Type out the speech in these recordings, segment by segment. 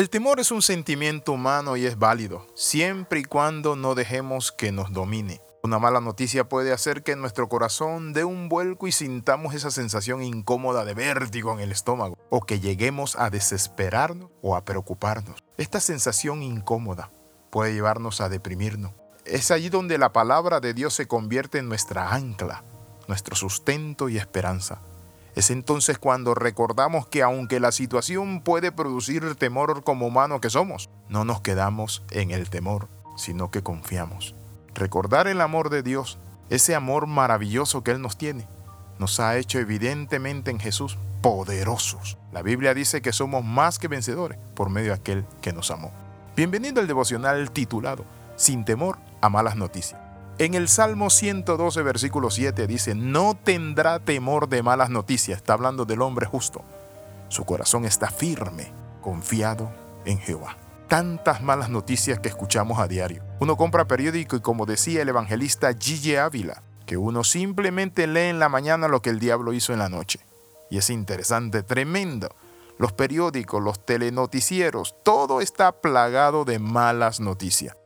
El temor es un sentimiento humano y es válido, siempre y cuando no dejemos que nos domine. Una mala noticia puede hacer que nuestro corazón dé un vuelco y sintamos esa sensación incómoda de vértigo en el estómago, o que lleguemos a desesperarnos o a preocuparnos. Esta sensación incómoda puede llevarnos a deprimirnos. Es allí donde la palabra de Dios se convierte en nuestra ancla, nuestro sustento y esperanza. Es entonces cuando recordamos que aunque la situación puede producir temor como humano que somos, no nos quedamos en el temor, sino que confiamos. Recordar el amor de Dios, ese amor maravilloso que Él nos tiene, nos ha hecho evidentemente en Jesús poderosos. La Biblia dice que somos más que vencedores por medio de aquel que nos amó. Bienvenido al devocional titulado Sin temor a malas noticias. En el Salmo 112, versículo 7 dice, no tendrá temor de malas noticias. Está hablando del hombre justo. Su corazón está firme, confiado en Jehová. Tantas malas noticias que escuchamos a diario. Uno compra periódico y como decía el evangelista Gigi Ávila, que uno simplemente lee en la mañana lo que el diablo hizo en la noche. Y es interesante, tremendo. Los periódicos, los telenoticieros, todo está plagado de malas noticias.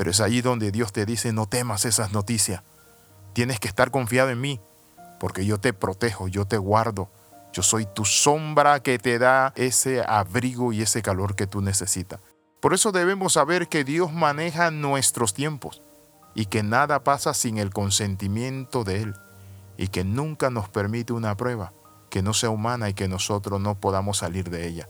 Pero es allí donde Dios te dice, no temas esas noticias. Tienes que estar confiado en mí, porque yo te protejo, yo te guardo. Yo soy tu sombra que te da ese abrigo y ese calor que tú necesitas. Por eso debemos saber que Dios maneja nuestros tiempos y que nada pasa sin el consentimiento de Él y que nunca nos permite una prueba que no sea humana y que nosotros no podamos salir de ella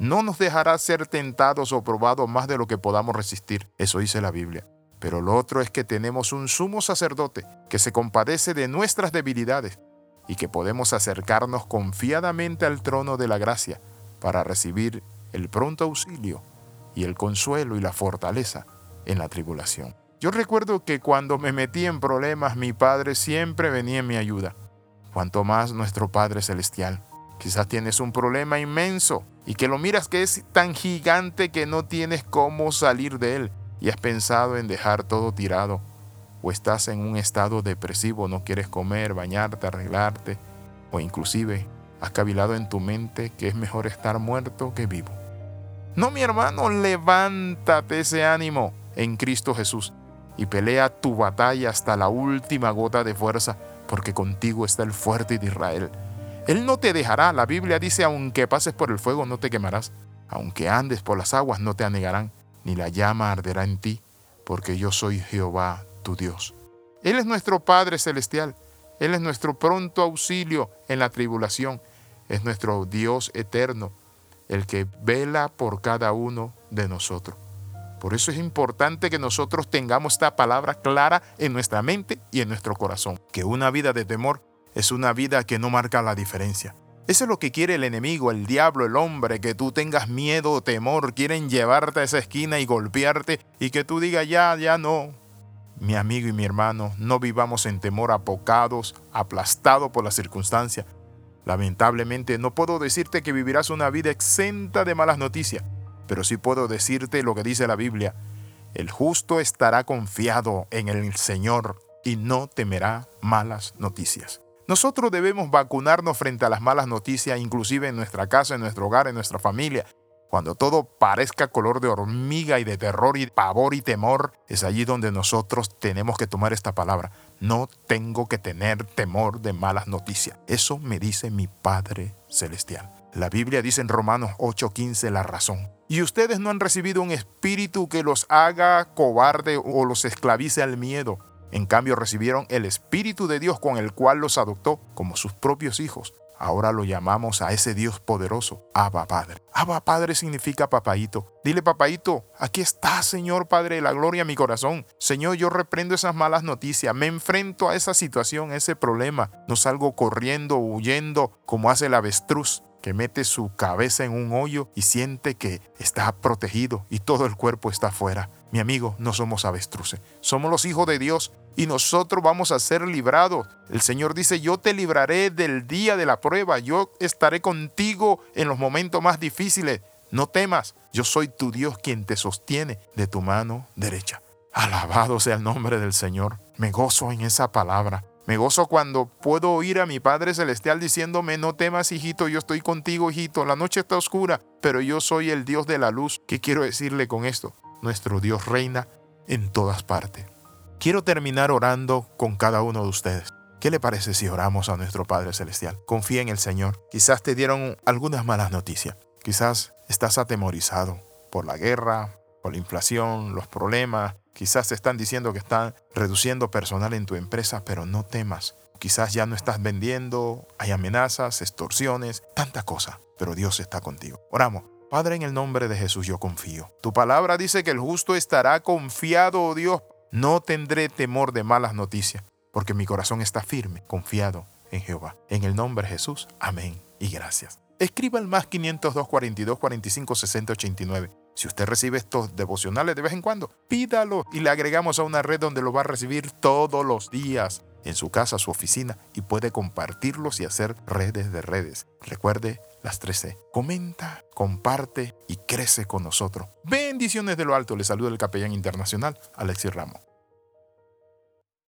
no nos dejará ser tentados o probados más de lo que podamos resistir. Eso dice la Biblia. Pero lo otro es que tenemos un sumo sacerdote que se compadece de nuestras debilidades y que podemos acercarnos confiadamente al trono de la gracia para recibir el pronto auxilio y el consuelo y la fortaleza en la tribulación. Yo recuerdo que cuando me metí en problemas mi Padre siempre venía en mi ayuda, cuanto más nuestro Padre Celestial. Quizás tienes un problema inmenso y que lo miras que es tan gigante que no tienes cómo salir de él y has pensado en dejar todo tirado o estás en un estado depresivo, no quieres comer, bañarte, arreglarte o inclusive has cavilado en tu mente que es mejor estar muerto que vivo. No, mi hermano, levántate ese ánimo en Cristo Jesús y pelea tu batalla hasta la última gota de fuerza, porque contigo está el fuerte de Israel él no te dejará. La Biblia dice, aunque pases por el fuego no te quemarás. Aunque andes por las aguas no te anegarán, ni la llama arderá en ti, porque yo soy Jehová tu Dios. Él es nuestro Padre Celestial. Él es nuestro pronto auxilio en la tribulación. Es nuestro Dios eterno, el que vela por cada uno de nosotros. Por eso es importante que nosotros tengamos esta palabra clara en nuestra mente y en nuestro corazón. Que una vida de temor es una vida que no marca la diferencia. Eso es lo que quiere el enemigo, el diablo, el hombre, que tú tengas miedo o temor, quieren llevarte a esa esquina y golpearte y que tú digas ya, ya no. Mi amigo y mi hermano, no vivamos en temor apocados, aplastados por las circunstancias. Lamentablemente no puedo decirte que vivirás una vida exenta de malas noticias, pero sí puedo decirte lo que dice la Biblia. El justo estará confiado en el Señor y no temerá malas noticias. Nosotros debemos vacunarnos frente a las malas noticias, inclusive en nuestra casa, en nuestro hogar, en nuestra familia. Cuando todo parezca color de hormiga y de terror y pavor y temor, es allí donde nosotros tenemos que tomar esta palabra. No tengo que tener temor de malas noticias. Eso me dice mi Padre Celestial. La Biblia dice en Romanos 8:15 la razón. Y ustedes no han recibido un espíritu que los haga cobarde o los esclavice al miedo en cambio recibieron el Espíritu de Dios con el cual los adoptó como sus propios hijos. Ahora lo llamamos a ese Dios poderoso, Abba Padre. Abba Padre significa papaito. Dile papaito, aquí está Señor Padre la gloria mi corazón. Señor, yo reprendo esas malas noticias, me enfrento a esa situación, a ese problema. No salgo corriendo, huyendo como hace el avestruz que mete su cabeza en un hoyo y siente que está protegido y todo el cuerpo está afuera. Mi amigo, no somos avestruces, somos los hijos de Dios y nosotros vamos a ser librados. El Señor dice, yo te libraré del día de la prueba, yo estaré contigo en los momentos más difíciles. No temas, yo soy tu Dios quien te sostiene de tu mano derecha. Alabado sea el nombre del Señor. Me gozo en esa palabra. Me gozo cuando puedo oír a mi Padre Celestial diciéndome, no temas hijito, yo estoy contigo hijito, la noche está oscura, pero yo soy el Dios de la luz. ¿Qué quiero decirle con esto? Nuestro Dios reina en todas partes. Quiero terminar orando con cada uno de ustedes. ¿Qué le parece si oramos a nuestro Padre Celestial? Confía en el Señor. Quizás te dieron algunas malas noticias. Quizás estás atemorizado por la guerra, por la inflación, los problemas. Quizás te están diciendo que están reduciendo personal en tu empresa, pero no temas. Quizás ya no estás vendiendo, hay amenazas, extorsiones, tanta cosa, pero Dios está contigo. Oramos. Padre, en el nombre de Jesús yo confío. Tu palabra dice que el justo estará confiado, oh Dios. No tendré temor de malas noticias, porque mi corazón está firme, confiado en Jehová. En el nombre de Jesús, amén y gracias. Escriba el más 502 42 45 60 89. Si usted recibe estos devocionales de vez en cuando, pídalo y le agregamos a una red donde lo va a recibir todos los días, en su casa, su oficina, y puede compartirlos y hacer redes de redes. Recuerde las 13. Comenta, comparte y crece con nosotros. Bendiciones de lo alto. Le saluda el capellán internacional Alexis Ramos.